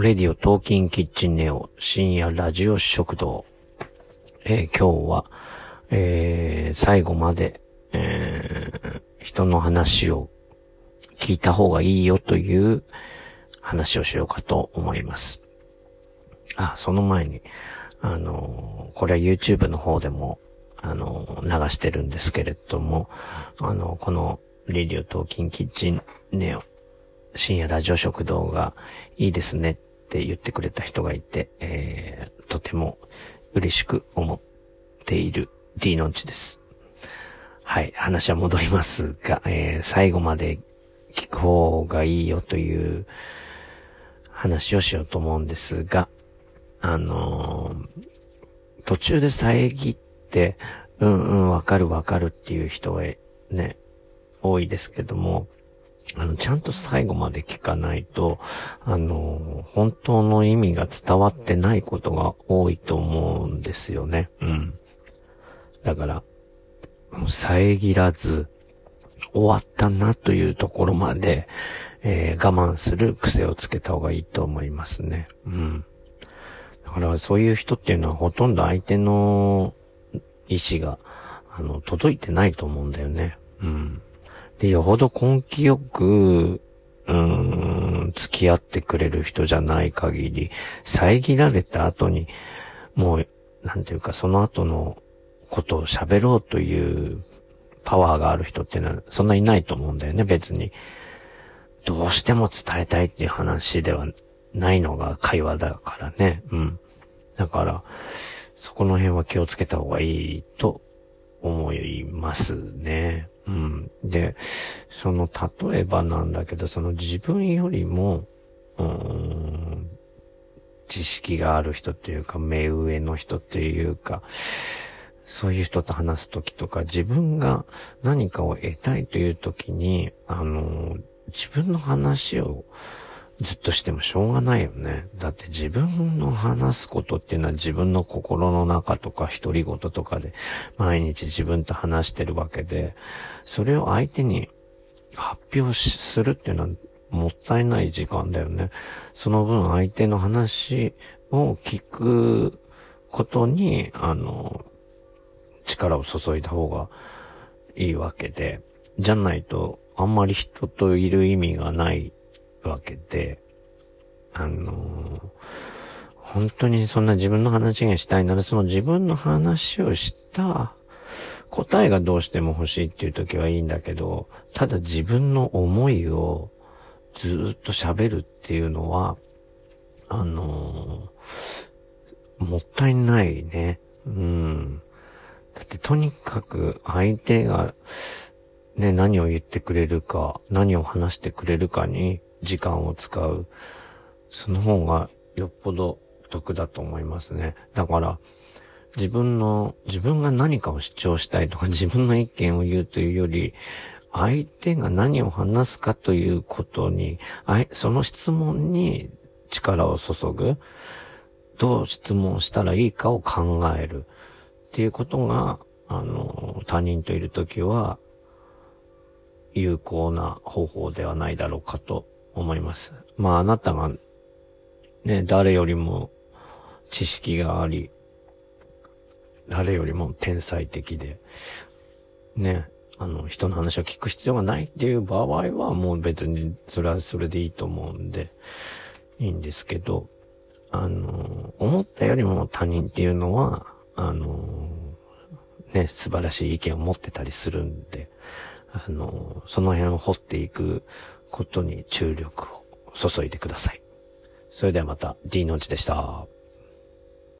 レディオトーキンキッチンネオ深夜ラジオ食堂。えー、今日は、えー、最後まで、えー、人の話を聞いた方がいいよという話をしようかと思います。あ、その前に、あのこれは YouTube の方でも、あの流してるんですけれども、あのこのレディオトーキンキッチンネオ深夜ラジオ食堂がいいですねって言ってくれた人がいて、えー、とても嬉しく思っている D のんちです。はい、話は戻りますが、えー、最後まで聞く方がいいよという話をしようと思うんですが、あのー、途中で遮って、うんうん、わかるわかるっていう人がね、多いですけども、あの、ちゃんと最後まで聞かないと、あの、本当の意味が伝わってないことが多いと思うんですよね。うん。だから、遮らず、終わったなというところまで、えー、我慢する癖をつけた方がいいと思いますね。うん。だからそういう人っていうのはほとんど相手の意志が、あの、届いてないと思うんだよね。うん。で、よほど根気よく、うーん、付き合ってくれる人じゃない限り、遮られた後に、もう、なんていうか、その後のことを喋ろうというパワーがある人っていうのは、そんないないと思うんだよね、別に。どうしても伝えたいっていう話ではないのが会話だからね。うん。だから、そこの辺は気をつけた方がいいと思いますね。で、その、例えばなんだけど、その自分よりも、うん、知識がある人っていうか、目上の人っていうか、そういう人と話すときとか、自分が何かを得たいというときに、あの、自分の話をずっとしてもしょうがないよね。だって自分の話すことっていうのは自分の心の中とか独り言とかで毎日自分と話してるわけで、それを相手に発表するっていうのはもったいない時間だよね。その分相手の話を聞くことに、あの、力を注いだ方がいいわけで、じゃないとあんまり人といる意味がないわけで、あのー、本当にそんな自分の話がしたいなら、その自分の話をした答えがどうしても欲しいっていう時はいいんだけど、ただ自分の思いをずっと喋るっていうのは、あのー、もったいないね。うん。だってとにかく相手がね、何を言ってくれるか、何を話してくれるかに時間を使う。その方がよっぽど得だと思いますね。だから、自分の、自分が何かを主張したいとか自分の意見を言うというより、相手が何を話すかということに、その質問に力を注ぐ。どう質問したらいいかを考える。っていうことが、あの、他人といるときは、有効な方法ではないだろうかと思います。まああなたがね、誰よりも知識があり、誰よりも天才的で、ね、あの、人の話を聞く必要がないっていう場合はもう別にそれはそれでいいと思うんで、いいんですけど、あの、思ったよりも他人っていうのは、あの、ね、素晴らしい意見を持ってたりするんで、あの、その辺を掘っていくことに注力を注いでください。それではまた D のうちでした。